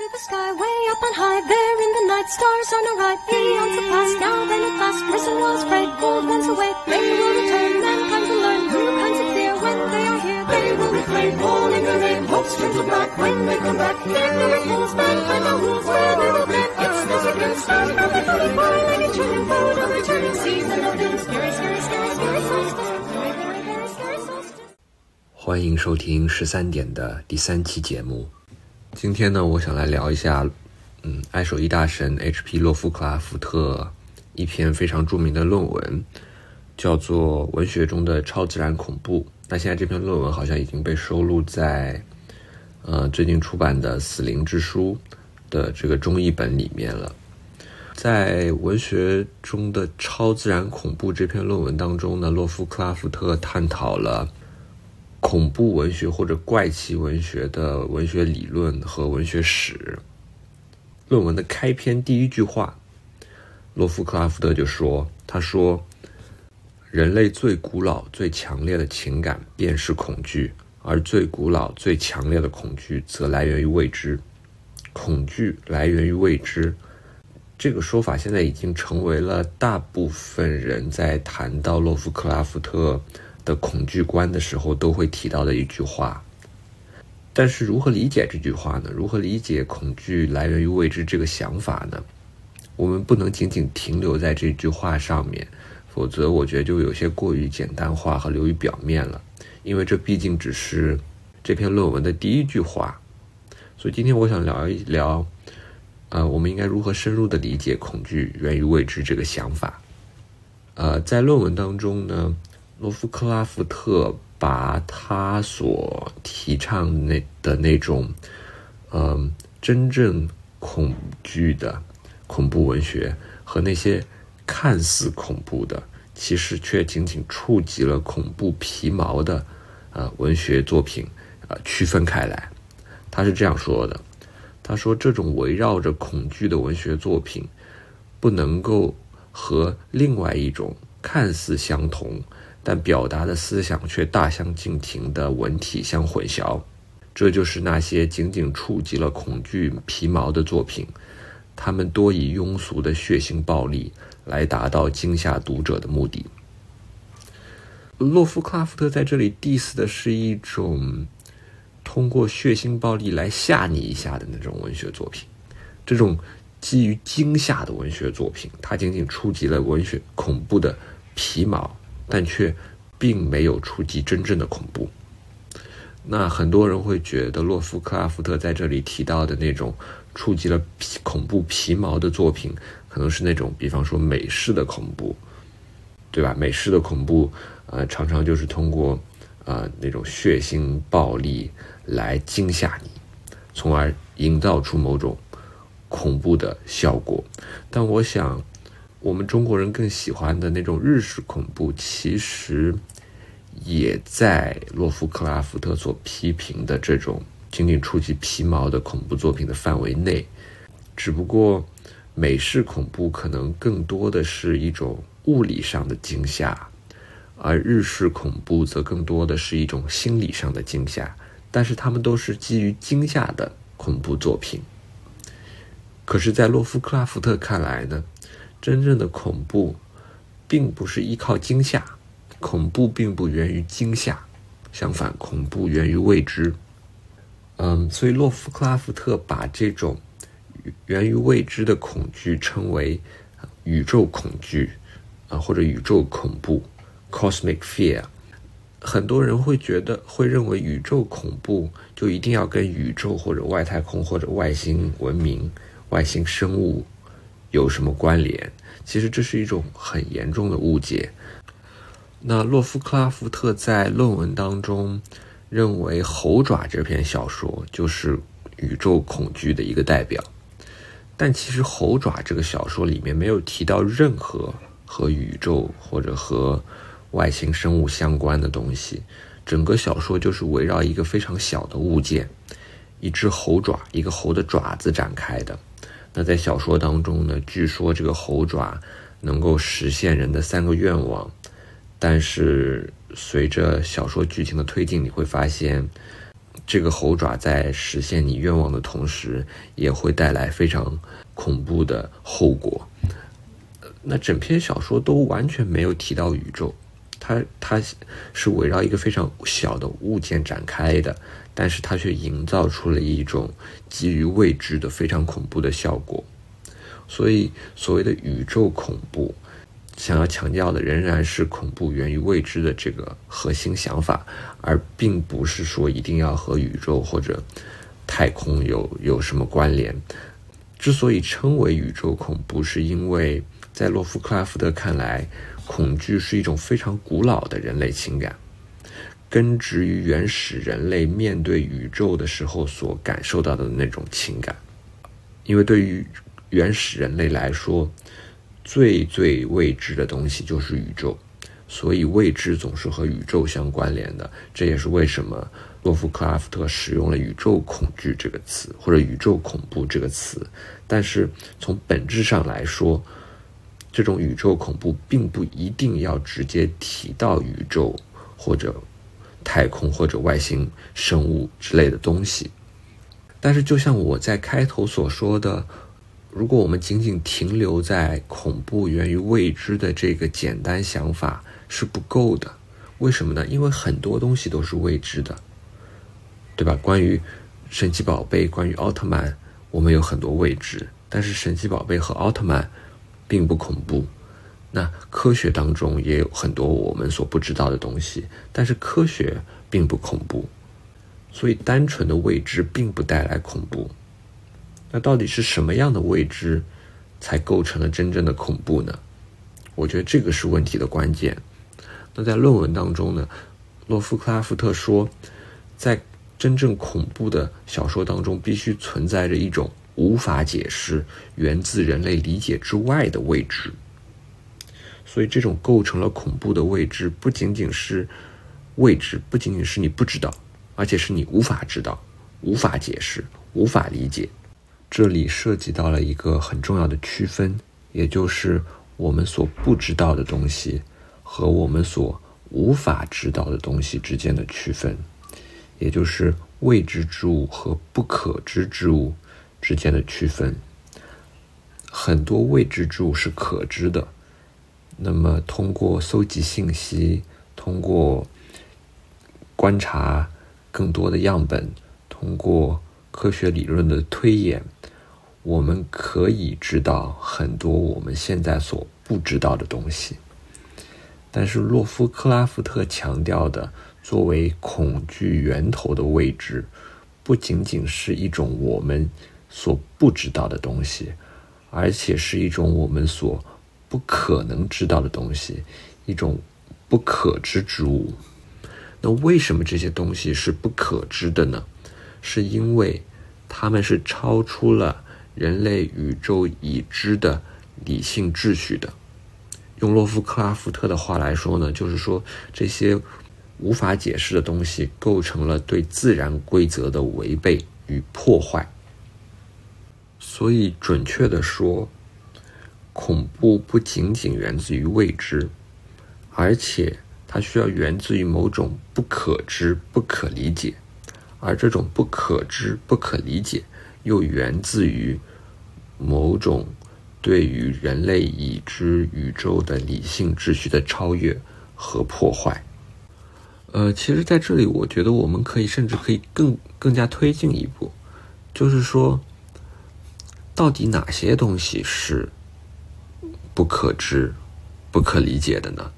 to the sky, way up on high, there in the night, stars on a ride, eons have passed, now then at last, risen was bright, gold once away, they will return, mankind will learn new kinds of fear when they are here, they will reclaim all in the name, hopes turn to black when they come back, their miracles, mankind no rules, where they will bend, it's this again, stars of the floating by, like a churning boat, a returning season of doom, scary, scary, scary, scary, solstice, very, very, very scary solstice. 欢迎收听十三点的第三期节目。 今天呢，我想来聊一下，嗯，爱手艺大神 H.P. 洛夫克拉夫特一篇非常著名的论文，叫做《文学中的超自然恐怖》。那现在这篇论文好像已经被收录在，呃，最近出版的《死灵之书》的这个中译本里面了。在文学中的超自然恐怖这篇论文当中呢，洛夫克拉夫特探讨了。恐怖文学或者怪奇文学的文学理论和文学史。论文的开篇第一句话，洛夫克拉夫特就说：“他说，人类最古老、最强烈的情感便是恐惧，而最古老、最强烈的恐惧则来源于未知。恐惧来源于未知。”这个说法现在已经成为了大部分人在谈到洛夫克拉夫特。的恐惧观的时候都会提到的一句话，但是如何理解这句话呢？如何理解恐惧来源于未知这个想法呢？我们不能仅仅停留在这句话上面，否则我觉得就有些过于简单化和流于表面了。因为这毕竟只是这篇论文的第一句话，所以今天我想聊一聊，呃，我们应该如何深入的理解恐惧源于未知这个想法。呃，在论文当中呢。罗夫克拉夫特把他所提倡那的那种，嗯，真正恐惧的恐怖文学和那些看似恐怖的，其实却仅仅触及了恐怖皮毛的，呃，文学作品，呃，区分开来。他是这样说的：“他说，这种围绕着恐惧的文学作品，不能够和另外一种看似相同。”但表达的思想却大相径庭的文体相混淆，这就是那些仅仅触及了恐惧皮毛的作品，他们多以庸俗的血腥暴力来达到惊吓读者的目的。洛夫克拉夫特在这里 diss 的是一种通过血腥暴力来吓你一下的那种文学作品，这种基于惊吓的文学作品，它仅仅触及了文学恐怖的皮毛。但却并没有触及真正的恐怖。那很多人会觉得，洛夫克拉夫特在这里提到的那种触及了皮恐怖皮毛的作品，可能是那种，比方说美式的恐怖，对吧？美式的恐怖，呃，常常就是通过呃那种血腥暴力来惊吓你，从而营造出某种恐怖的效果。但我想。我们中国人更喜欢的那种日式恐怖，其实也在洛夫克拉夫特所批评的这种仅仅触及皮毛的恐怖作品的范围内。只不过美式恐怖可能更多的是一种物理上的惊吓，而日式恐怖则更多的是一种心理上的惊吓。但是他们都是基于惊吓的恐怖作品。可是，在洛夫克拉夫特看来呢？真正的恐怖，并不是依靠惊吓，恐怖并不源于惊吓，相反，恐怖源于未知。嗯，所以洛夫克拉夫特把这种源于未知的恐惧称为宇宙恐惧啊，或者宇宙恐怖 （cosmic fear）。很多人会觉得，会认为宇宙恐怖就一定要跟宇宙或者外太空或者外星文明、外星生物。有什么关联？其实这是一种很严重的误解。那洛夫克拉夫特在论文当中认为，《猴爪》这篇小说就是宇宙恐惧的一个代表。但其实，《猴爪》这个小说里面没有提到任何和宇宙或者和外星生物相关的东西。整个小说就是围绕一个非常小的物件——一只猴爪，一个猴的爪子展开的。那在小说当中呢，据说这个猴爪能够实现人的三个愿望，但是随着小说剧情的推进，你会发现，这个猴爪在实现你愿望的同时，也会带来非常恐怖的后果。那整篇小说都完全没有提到宇宙，它它是围绕一个非常小的物件展开的，但是它却营造出了一种基于未知的非常恐怖的效果。所以，所谓的宇宙恐怖，想要强调的仍然是恐怖源于未知的这个核心想法，而并不是说一定要和宇宙或者太空有有什么关联。之所以称为宇宙恐怖，是因为。在洛夫克拉夫特看来，恐惧是一种非常古老的人类情感，根植于原始人类面对宇宙的时候所感受到的那种情感。因为对于原始人类来说，最最未知的东西就是宇宙，所以未知总是和宇宙相关联的。这也是为什么洛夫克拉夫特使用了“宇宙恐惧”这个词，或者“宇宙恐怖”这个词。但是从本质上来说，这种宇宙恐怖并不一定要直接提到宇宙或者太空或者外星生物之类的东西，但是就像我在开头所说的，如果我们仅仅停留在恐怖源于未知的这个简单想法是不够的。为什么呢？因为很多东西都是未知的，对吧？关于神奇宝贝，关于奥特曼，我们有很多未知，但是神奇宝贝和奥特曼。并不恐怖，那科学当中也有很多我们所不知道的东西，但是科学并不恐怖，所以单纯的未知并不带来恐怖。那到底是什么样的未知才构成了真正的恐怖呢？我觉得这个是问题的关键。那在论文当中呢，洛夫克拉夫特说，在真正恐怖的小说当中，必须存在着一种。无法解释、源自人类理解之外的未知，所以这种构成了恐怖的未知，不仅仅是未知，不仅仅是你不知道，而且是你无法知道、无法解释、无法理解。这里涉及到了一个很重要的区分，也就是我们所不知道的东西和我们所无法知道的东西之间的区分，也就是未知之物和不可知之物。之间的区分，很多未知之物是可知的。那么，通过搜集信息，通过观察更多的样本，通过科学理论的推演，我们可以知道很多我们现在所不知道的东西。但是，洛夫克拉夫特强调的，作为恐惧源头的未知，不仅仅是一种我们。所不知道的东西，而且是一种我们所不可能知道的东西，一种不可知之物。那为什么这些东西是不可知的呢？是因为它们是超出了人类宇宙已知的理性秩序的。用洛夫克拉夫特的话来说呢，就是说这些无法解释的东西构成了对自然规则的违背与破坏。所以，准确的说，恐怖不仅仅源自于未知，而且它需要源自于某种不可知、不可理解，而这种不可知、不可理解，又源自于某种对于人类已知宇宙的理性秩序的超越和破坏。呃，其实，在这里，我觉得我们可以甚至可以更更加推进一步，就是说。到底哪些东西是不可知、不可理解的呢？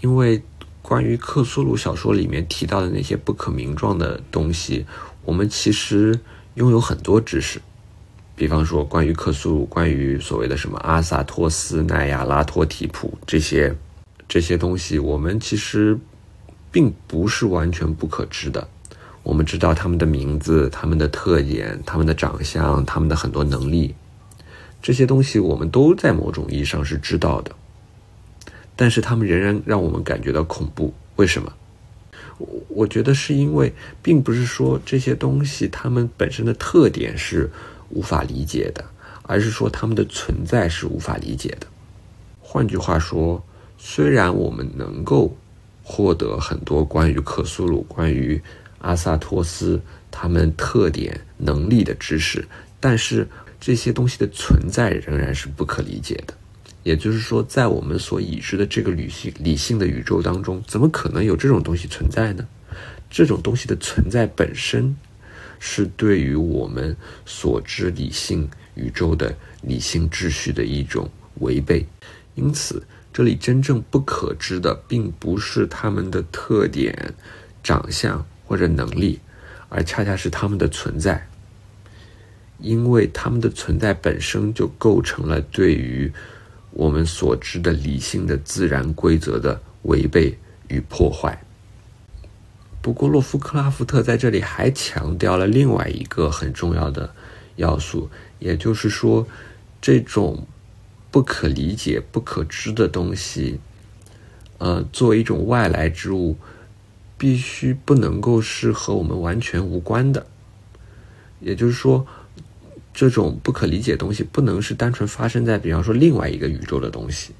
因为关于克苏鲁小说里面提到的那些不可名状的东西，我们其实拥有很多知识。比方说，关于克苏鲁，关于所谓的什么阿萨托斯、奈亚拉托提普这些这些东西，我们其实并不是完全不可知的。我们知道他们的名字、他们的特点、他们的长相、他们的很多能力。这些东西我们都在某种意义上是知道的，但是他们仍然让我们感觉到恐怖。为什么？我我觉得是因为，并不是说这些东西它们本身的特点是无法理解的，而是说它们的存在是无法理解的。换句话说，虽然我们能够获得很多关于克苏鲁、关于阿萨托斯他们特点、能力的知识，但是这些东西的存在仍然是不可理解的。也就是说，在我们所已知的这个理性理性的宇宙当中，怎么可能有这种东西存在呢？这种东西的存在本身，是对于我们所知理性宇宙的理性秩序的一种违背。因此，这里真正不可知的，并不是他们的特点、长相或者能力，而恰恰是他们的存在。因为他们的存在本身就构成了对于我们所知的理性的自然规则的违背与破坏。不过，洛夫克拉夫特在这里还强调了另外一个很重要的要素，也就是说，这种不可理解、不可知的东西，呃，作为一种外来之物，必须不能够是和我们完全无关的。也就是说。这种不可理解的东西不能是单纯发生在，比方说另外一个宇宙的东西，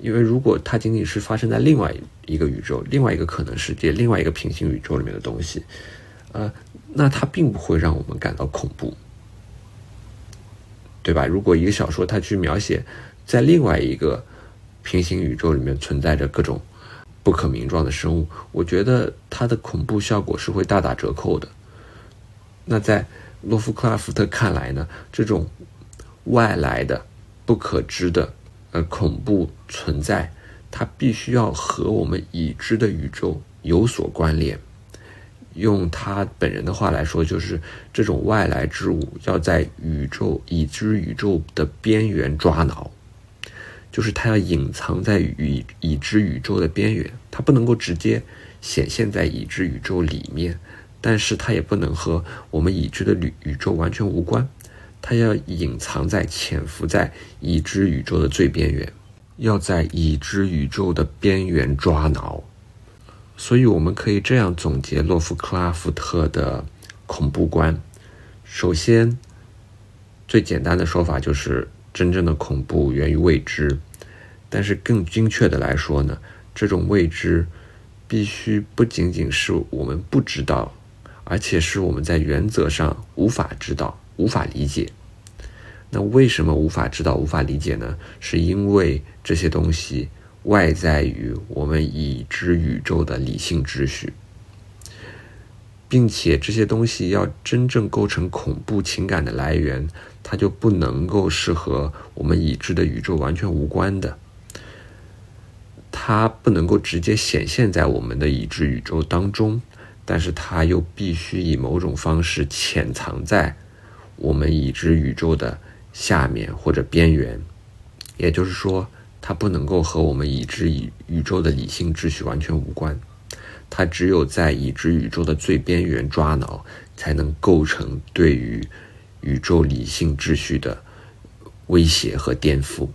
因为如果它仅仅是发生在另外一个宇宙、另外一个可能世界、另外一个平行宇宙里面的东西，呃，那它并不会让我们感到恐怖，对吧？如果一个小说它去描写在另外一个平行宇宙里面存在着各种不可名状的生物，我觉得它的恐怖效果是会大打折扣的。那在洛夫克拉夫特看来呢，这种外来的、不可知的、呃恐怖存在，它必须要和我们已知的宇宙有所关联。用他本人的话来说，就是这种外来之物要在宇宙已知宇宙的边缘抓挠，就是它要隐藏在宇已知宇宙的边缘，它不能够直接显现在已知宇宙里面。但是它也不能和我们已知的宇宇宙完全无关，它要隐藏在、潜伏在已知宇宙的最边缘，要在已知宇宙的边缘抓挠。所以我们可以这样总结洛夫克拉夫特的恐怖观：首先，最简单的说法就是真正的恐怖源于未知，但是更精确的来说呢，这种未知必须不仅仅是我们不知道。而且是我们在原则上无法知道、无法理解。那为什么无法知道、无法理解呢？是因为这些东西外在于我们已知宇宙的理性秩序，并且这些东西要真正构成恐怖情感的来源，它就不能够是和我们已知的宇宙完全无关的。它不能够直接显现在我们的已知宇宙当中。但是它又必须以某种方式潜藏在我们已知宇宙的下面或者边缘，也就是说，它不能够和我们已知宇宇宙的理性秩序完全无关。它只有在已知宇宙的最边缘抓挠，才能构成对于宇宙理性秩序的威胁和颠覆。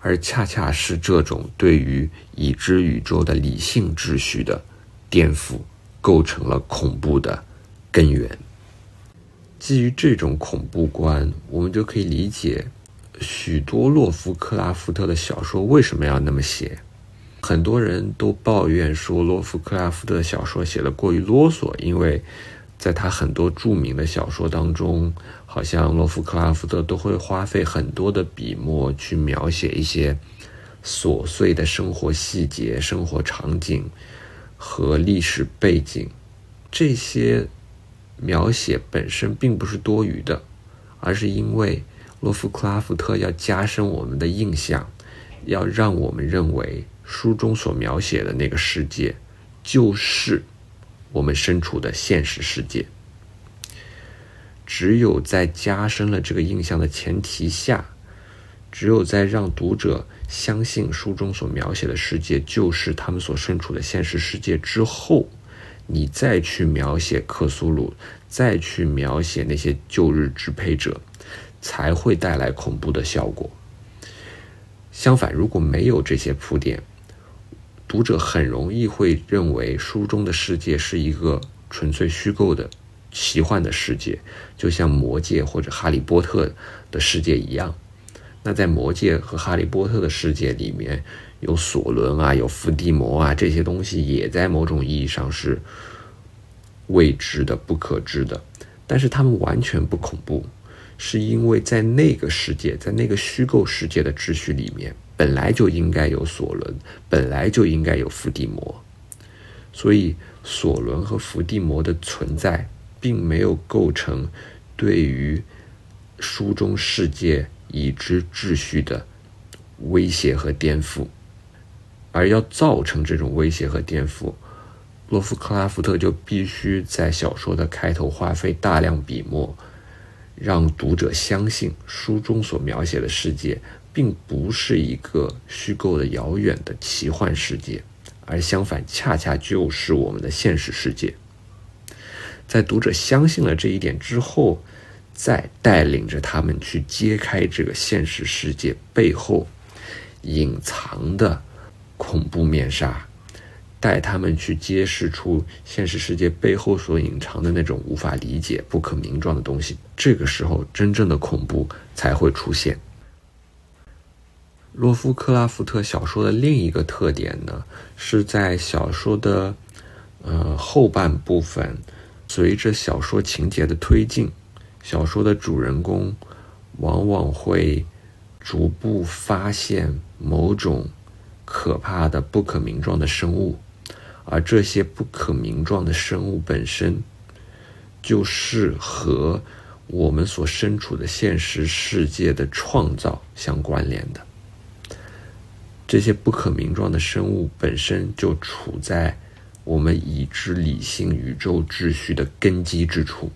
而恰恰是这种对于已知宇宙的理性秩序的颠覆。构成了恐怖的根源。基于这种恐怖观，我们就可以理解许多洛夫克拉夫特的小说为什么要那么写。很多人都抱怨说，洛夫克拉夫特的小说写的过于啰嗦，因为在他很多著名的小说当中，好像洛夫克拉夫特都会花费很多的笔墨去描写一些琐碎的生活细节、生活场景。和历史背景，这些描写本身并不是多余的，而是因为洛夫克拉夫特要加深我们的印象，要让我们认为书中所描写的那个世界就是我们身处的现实世界。只有在加深了这个印象的前提下，只有在让读者。相信书中所描写的世界就是他们所身处的现实世界之后，你再去描写克苏鲁，再去描写那些旧日支配者，才会带来恐怖的效果。相反，如果没有这些铺垫，读者很容易会认为书中的世界是一个纯粹虚构的奇幻的世界，就像魔界或者哈利波特的世界一样。那在魔界和哈利波特的世界里面，有索伦啊，有伏地魔啊，这些东西也在某种意义上是未知的、不可知的，但是他们完全不恐怖，是因为在那个世界，在那个虚构世界的秩序里面，本来就应该有索伦，本来就应该有伏地魔，所以索伦和伏地魔的存在，并没有构成对于书中世界已知秩序的威胁和颠覆。而要造成这种威胁和颠覆，洛夫克拉夫特就必须在小说的开头花费大量笔墨，让读者相信书中所描写的世界并不是一个虚构的遥远的奇幻世界，而相反，恰恰就是我们的现实世界。在读者相信了这一点之后，再带领着他们去揭开这个现实世界背后隐藏的。恐怖面纱，带他们去揭示出现实世界背后所隐藏的那种无法理解、不可名状的东西。这个时候，真正的恐怖才会出现。洛夫克拉夫特小说的另一个特点呢，是在小说的呃后半部分，随着小说情节的推进，小说的主人公往往会逐步发现某种。可怕的、不可名状的生物，而这些不可名状的生物本身，就是和我们所身处的现实世界的创造相关联的。这些不可名状的生物本身就处在我们已知理性宇宙秩序的根基之处，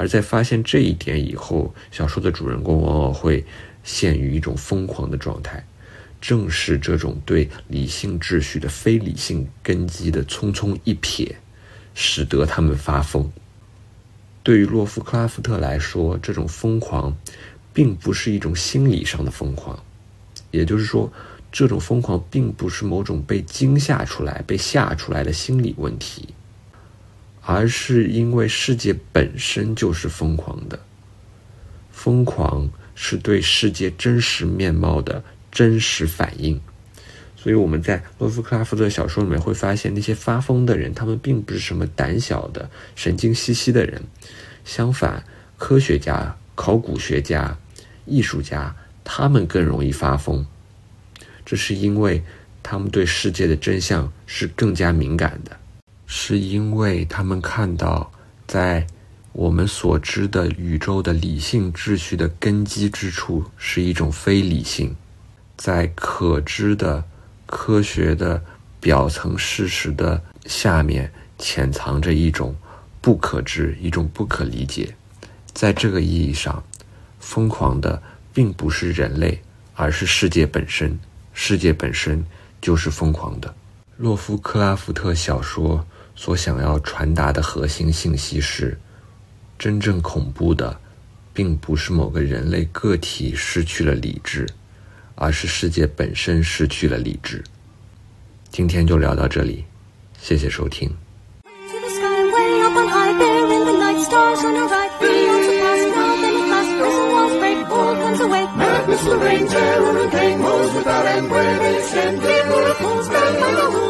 而在发现这一点以后，小说的主人公往往会陷于一种疯狂的状态。正是这种对理性秩序的非理性根基的匆匆一瞥，使得他们发疯。对于洛夫克拉夫特来说，这种疯狂，并不是一种心理上的疯狂，也就是说，这种疯狂并不是某种被惊吓出来、被吓出来的心理问题，而是因为世界本身就是疯狂的。疯狂是对世界真实面貌的。真实反应，所以我们在洛夫克拉夫特小说里面会发现，那些发疯的人，他们并不是什么胆小的、神经兮兮的人，相反，科学家、考古学家、艺术家，他们更容易发疯。这是因为他们对世界的真相是更加敏感的，是因为他们看到，在我们所知的宇宙的理性秩序的根基之处，是一种非理性。在可知的科学的表层事实的下面，潜藏着一种不可知、一种不可理解。在这个意义上，疯狂的并不是人类，而是世界本身。世界本身就是疯狂的。洛夫克拉夫特小说所想要传达的核心信息是真正恐怖的并不是某个人类个体失去了理智而是世界本身失去了理智。今天就聊到这里谢谢收听。Reign terror and pain, woes end fools stand the